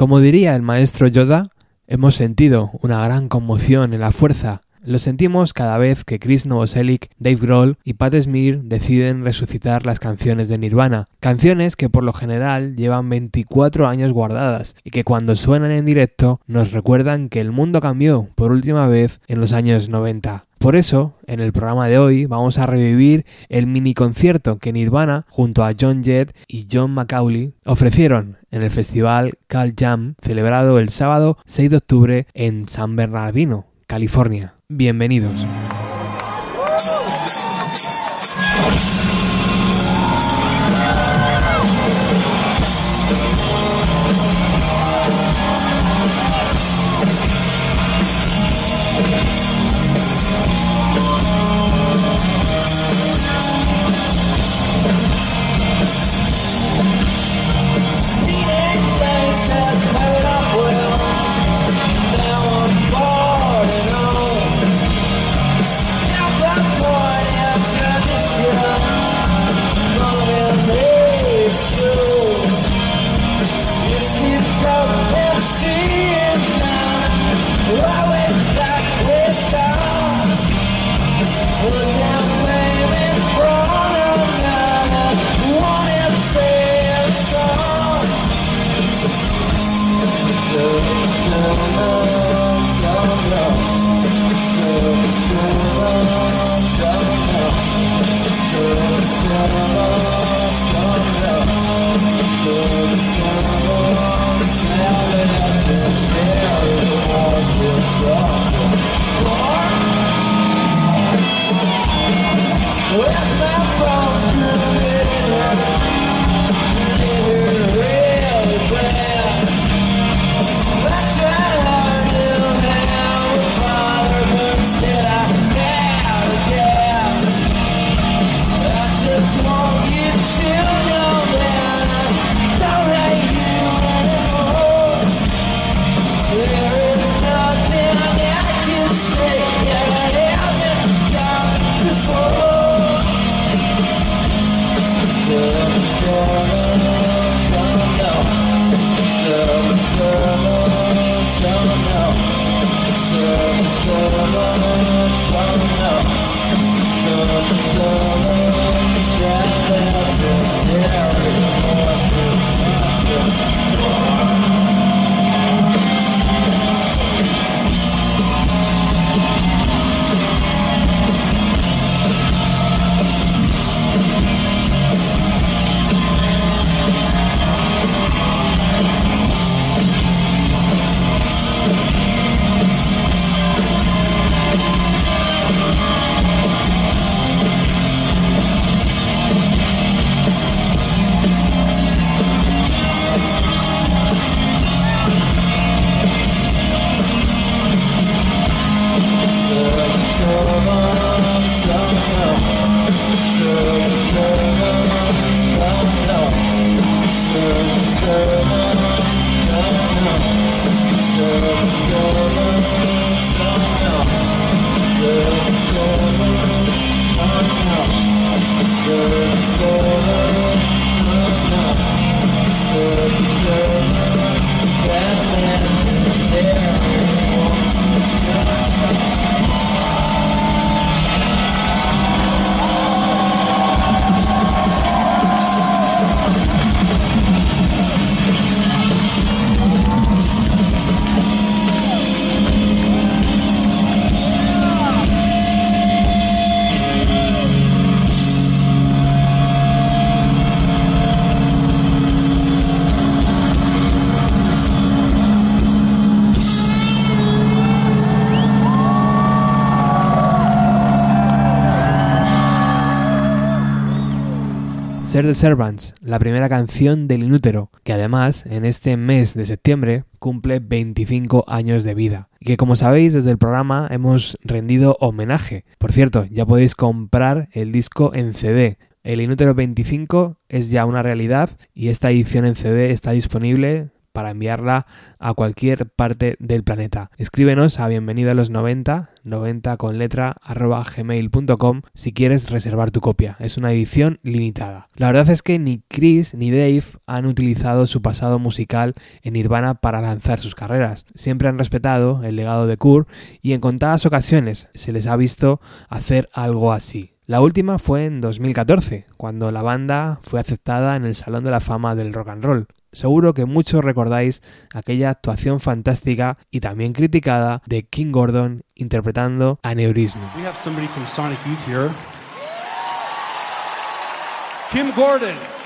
Como diría el maestro Yoda, hemos sentido una gran conmoción en la fuerza lo sentimos cada vez que Chris Novoselic, Dave Grohl y Pat Smear deciden resucitar las canciones de Nirvana, canciones que por lo general llevan 24 años guardadas y que cuando suenan en directo nos recuerdan que el mundo cambió por última vez en los años 90. Por eso, en el programa de hoy vamos a revivir el mini concierto que Nirvana, junto a John Jett y John McCauley, ofrecieron en el festival Cal Jam, celebrado el sábado 6 de octubre en San Bernardino, California. Bienvenidos. The Servants, la primera canción del Inútero, que además en este mes de septiembre cumple 25 años de vida. Y que como sabéis desde el programa hemos rendido homenaje. Por cierto, ya podéis comprar el disco en CD. El Inútero 25 es ya una realidad y esta edición en CD está disponible para enviarla a cualquier parte del planeta. Escríbenos a bienvenido a los 90, 90 con letra arroba gmail.com si quieres reservar tu copia. Es una edición limitada. La verdad es que ni Chris ni Dave han utilizado su pasado musical en Nirvana para lanzar sus carreras. Siempre han respetado el legado de Kurt y en contadas ocasiones se les ha visto hacer algo así. La última fue en 2014, cuando la banda fue aceptada en el Salón de la Fama del Rock and Roll. Seguro que muchos recordáis aquella actuación fantástica y también criticada de King Gordon interpretando Aneurisma. Kim Gordon.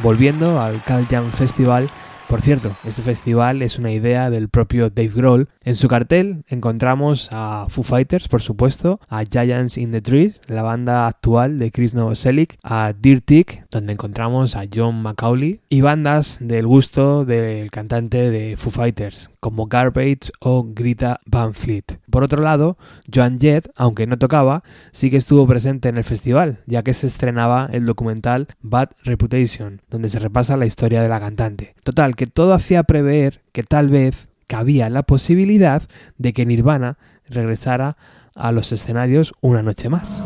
Volviendo al Cal Jam Festival, por cierto, este festival es una idea del propio Dave Grohl. En su cartel encontramos a Foo Fighters, por supuesto, a Giants in the Trees, la banda actual de Chris Novoselic, a Dirtic, donde encontramos a John McCauley, y bandas del gusto del cantante de Foo Fighters, como Garbage o Grita Van Fleet. Por otro lado, Joan Jett, aunque no tocaba, sí que estuvo presente en el festival, ya que se estrenaba el documental Bad Reputation, donde se repasa la historia de la cantante. Total, que todo hacía prever que tal vez cabía la posibilidad de que Nirvana regresara a los escenarios una noche más.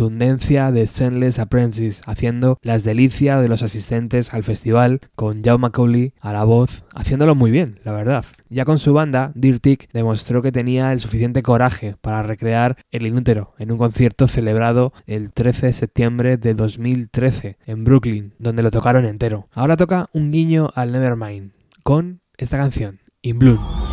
Contundencia de Senless Apprentice, haciendo las delicias de los asistentes al festival, con Joe Macaulay a la voz, haciéndolo muy bien, la verdad. Ya con su banda, Dirtic demostró que tenía el suficiente coraje para recrear El Inútero en un concierto celebrado el 13 de septiembre de 2013 en Brooklyn, donde lo tocaron entero. Ahora toca un guiño al Nevermind, con esta canción, In Bloom.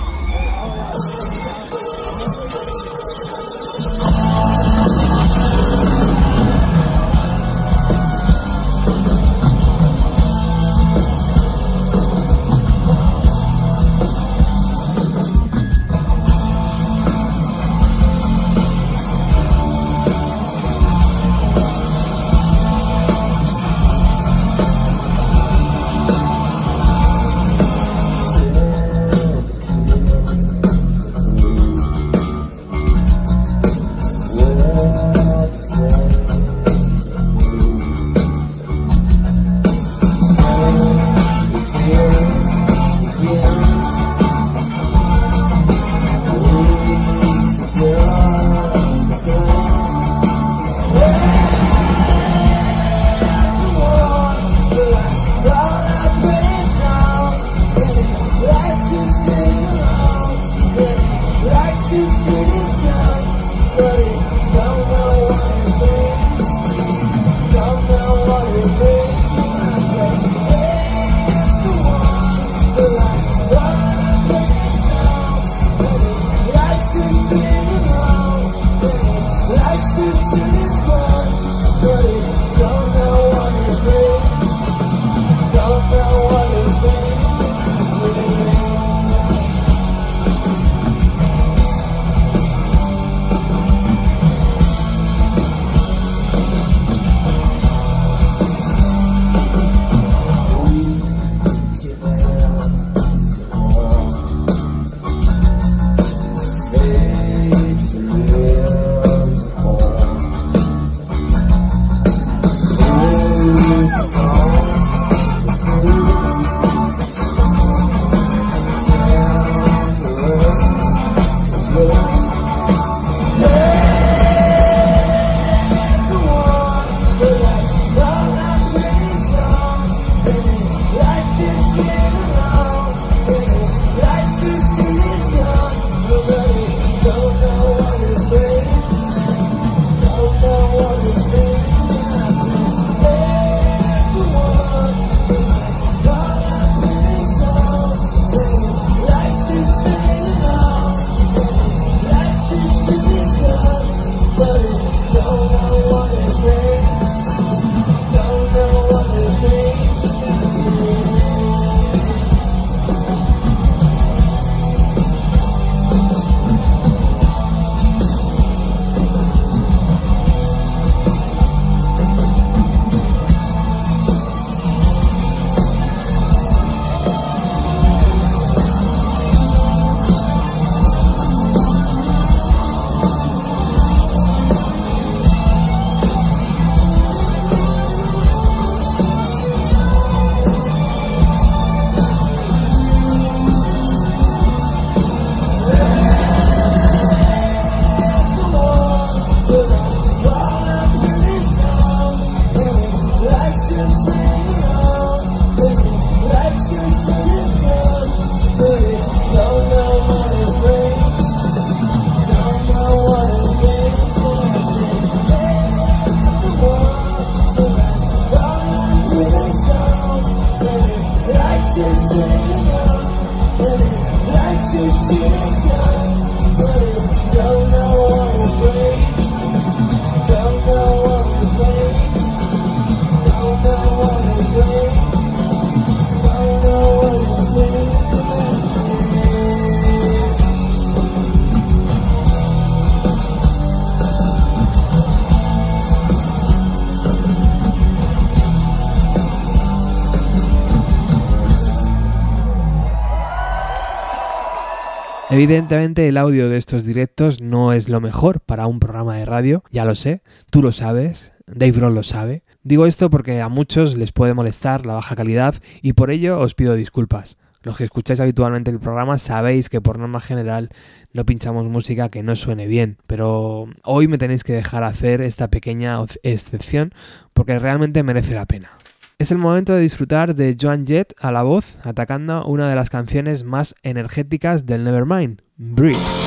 Evidentemente el audio de estos directos no es lo mejor para un programa de radio, ya lo sé, tú lo sabes, Dave Grohl lo sabe. Digo esto porque a muchos les puede molestar la baja calidad y por ello os pido disculpas. Los que escucháis habitualmente el programa sabéis que por norma general no pinchamos música que no suene bien, pero hoy me tenéis que dejar hacer esta pequeña excepción porque realmente merece la pena. Es el momento de disfrutar de Joan Jett a la voz, atacando una de las canciones más energéticas del Nevermind, Breathe.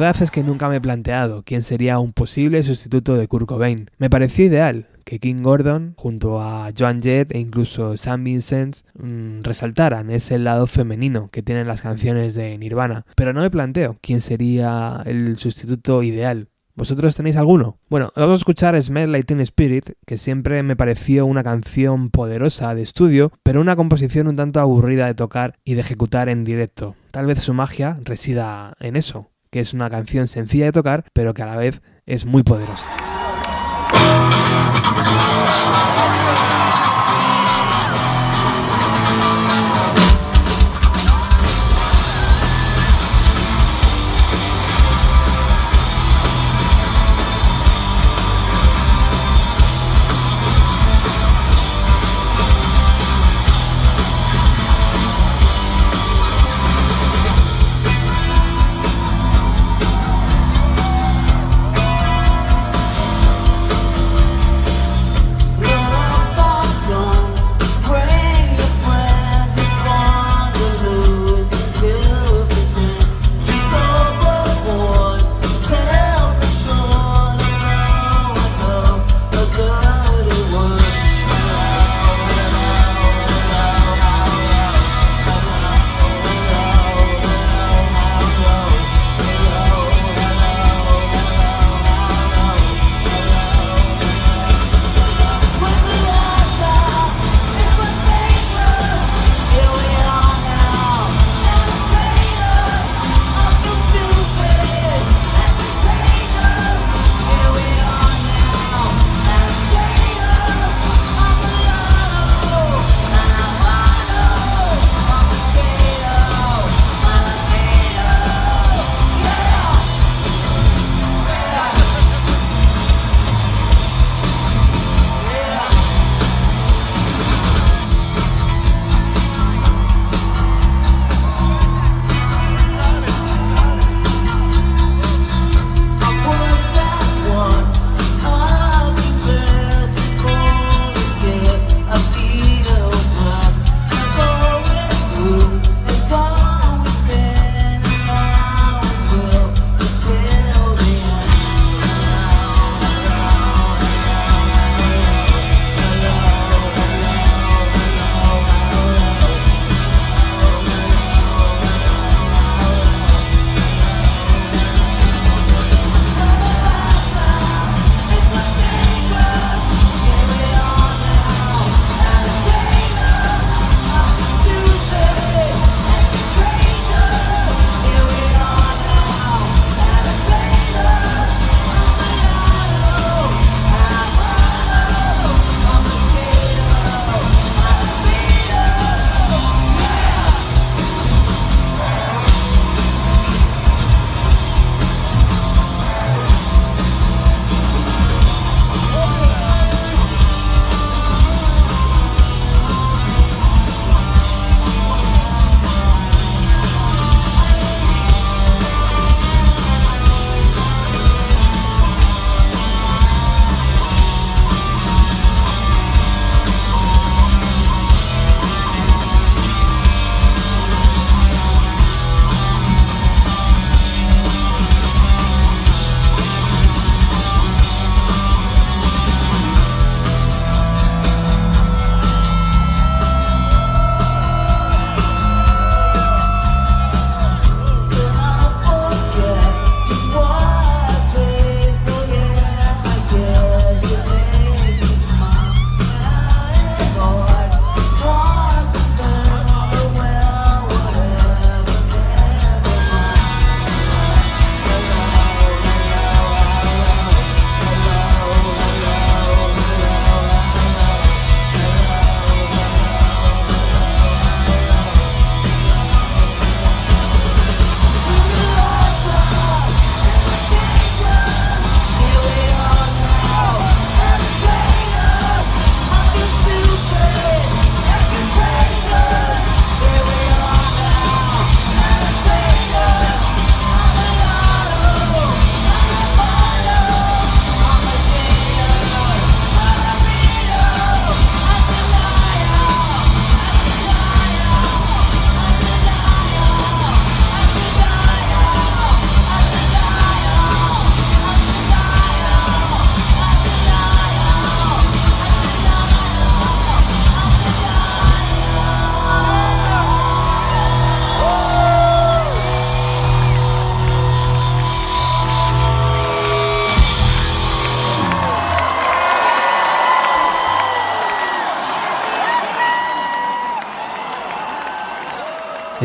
Verdad es que nunca me he planteado quién sería un posible sustituto de Kurt Cobain. Me pareció ideal que King Gordon, junto a Joan Jett e incluso Sam Vincent, mmm, resaltaran ese lado femenino que tienen las canciones de Nirvana. Pero no me planteo quién sería el sustituto ideal. ¿Vosotros tenéis alguno? Bueno, vamos a escuchar Smell Like Teen Spirit, que siempre me pareció una canción poderosa de estudio, pero una composición un tanto aburrida de tocar y de ejecutar en directo. Tal vez su magia resida en eso, que es una canción sencilla de tocar, pero que a la vez es muy poderosa.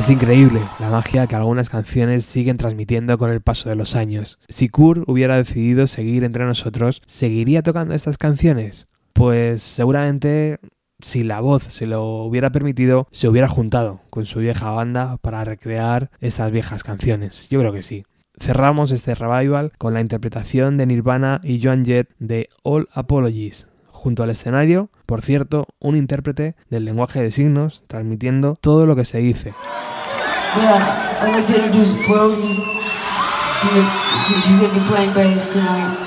Es increíble la magia que algunas canciones siguen transmitiendo con el paso de los años. Si Kurt hubiera decidido seguir entre nosotros, ¿seguiría tocando estas canciones? Pues seguramente si la voz se lo hubiera permitido, se hubiera juntado con su vieja banda para recrear estas viejas canciones. Yo creo que sí. Cerramos este revival con la interpretación de Nirvana y Joan Jett de All Apologies. Junto al escenario, por cierto, un intérprete del lenguaje de signos transmitiendo todo lo que se dice. Yeah, I'd like to introduce Brody. She's gonna be playing bass tonight.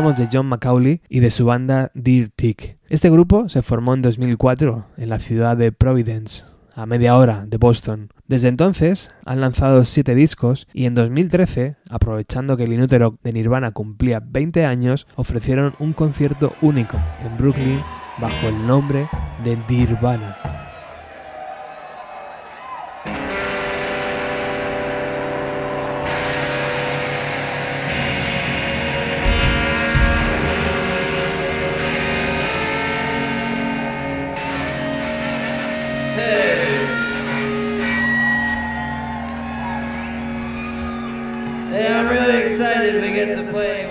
De John McCauley y de su banda Deer Tick. Este grupo se formó en 2004 en la ciudad de Providence, a media hora de Boston. Desde entonces han lanzado siete discos y en 2013, aprovechando que el inútero de Nirvana cumplía 20 años, ofrecieron un concierto único en Brooklyn bajo el nombre de Nirvana. Excited we get to play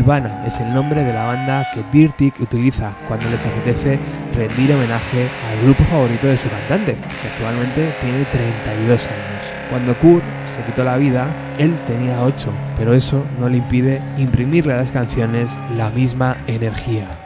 Nirvana es el nombre de la banda que Dirtik utiliza cuando les apetece rendir homenaje al grupo favorito de su cantante, que actualmente tiene 32 años. Cuando Kurt se quitó la vida, él tenía 8, pero eso no le impide imprimirle a las canciones la misma energía.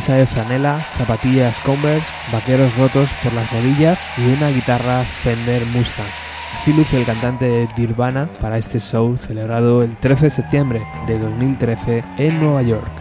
camisa de franela, zapatillas Converse, vaqueros rotos por las rodillas y una guitarra Fender Mustang. Así luce el cantante de Nirvana para este show celebrado el 13 de septiembre de 2013 en Nueva York.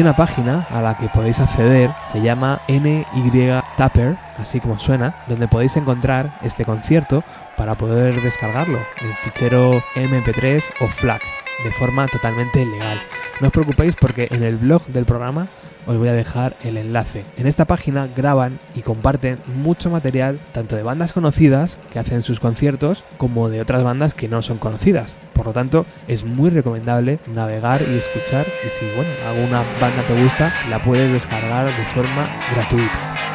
Una página a la que podéis acceder, se llama NY Tapper, así como suena, donde podéis encontrar este concierto para poder descargarlo en fichero MP3 o FLAC de forma totalmente legal. No os preocupéis porque en el blog del programa os voy a dejar el enlace. En esta página graban y comparten mucho material tanto de bandas conocidas que hacen sus conciertos como de otras bandas que no son conocidas. Por lo tanto, es muy recomendable navegar y escuchar y si bueno, alguna banda te gusta, la puedes descargar de forma gratuita.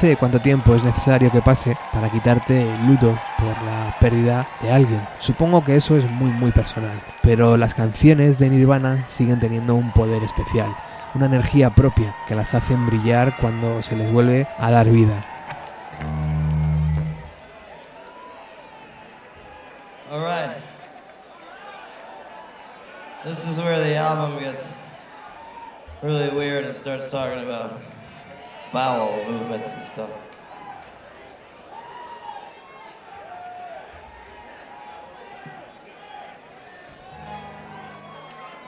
Sé cuánto tiempo es necesario que pase para quitarte el luto por la pérdida de alguien. Supongo que eso es muy muy personal, pero las canciones de Nirvana siguen teniendo un poder especial, una energía propia que las hacen brillar cuando se les vuelve a dar vida. Bowel movements and stuff.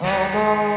Oh, All along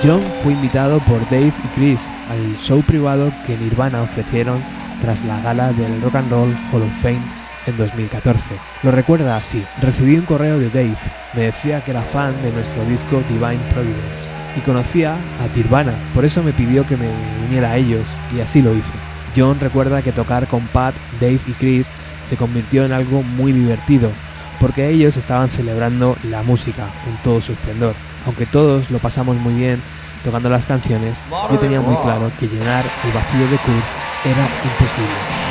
John fue invitado por Dave y Chris al show privado que Nirvana ofrecieron tras la gala del Rock and Roll Hall of Fame en 2014. Lo recuerda así, recibí un correo de Dave, me decía que era fan de nuestro disco Divine Providence y conocía a Nirvana, por eso me pidió que me uniera a ellos y así lo hice. John recuerda que tocar con Pat, Dave y Chris se convirtió en algo muy divertido, porque ellos estaban celebrando la música en todo su esplendor. Aunque todos lo pasamos muy bien tocando las canciones, yo tenía muy claro que llenar el vacío de Kurt era imposible.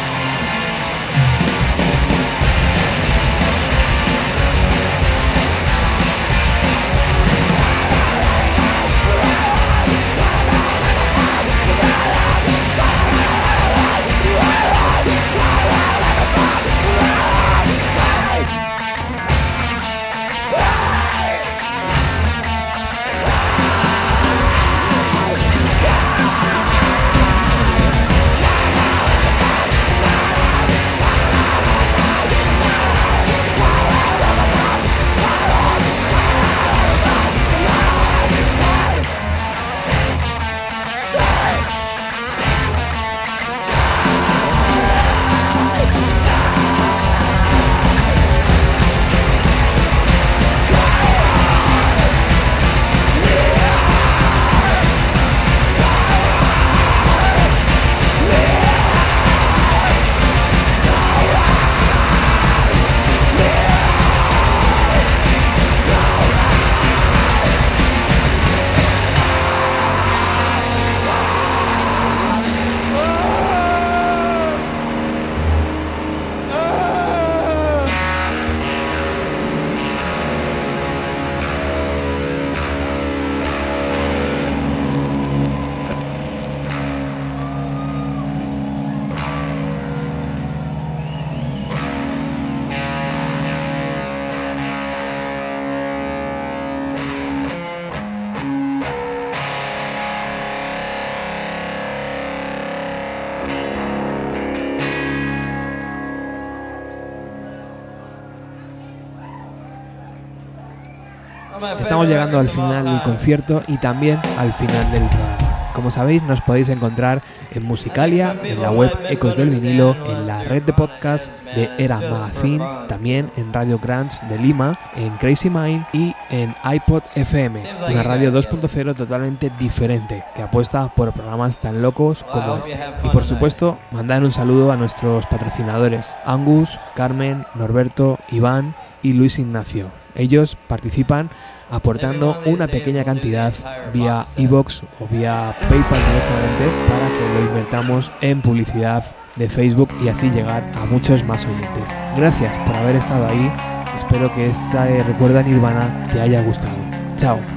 Estamos llegando al final del concierto y también al final del programa. Como sabéis, nos podéis encontrar en Musicalia, en la web Ecos del Vinilo, en la red de podcast de Era Magazine, también en Radio Grants de Lima, en Crazy Mind y en iPod FM, una radio 2.0 totalmente diferente que apuesta por programas tan locos como este. Y por supuesto, mandar un saludo a nuestros patrocinadores, Angus, Carmen, Norberto, Iván y Luis Ignacio. Ellos participan aportando una pequeña cantidad vía iBox o vía PayPal directamente para que lo invertamos en publicidad de Facebook y así llegar a muchos más oyentes. Gracias por haber estado ahí. Espero que esta Recuerda Nirvana te haya gustado. Chao.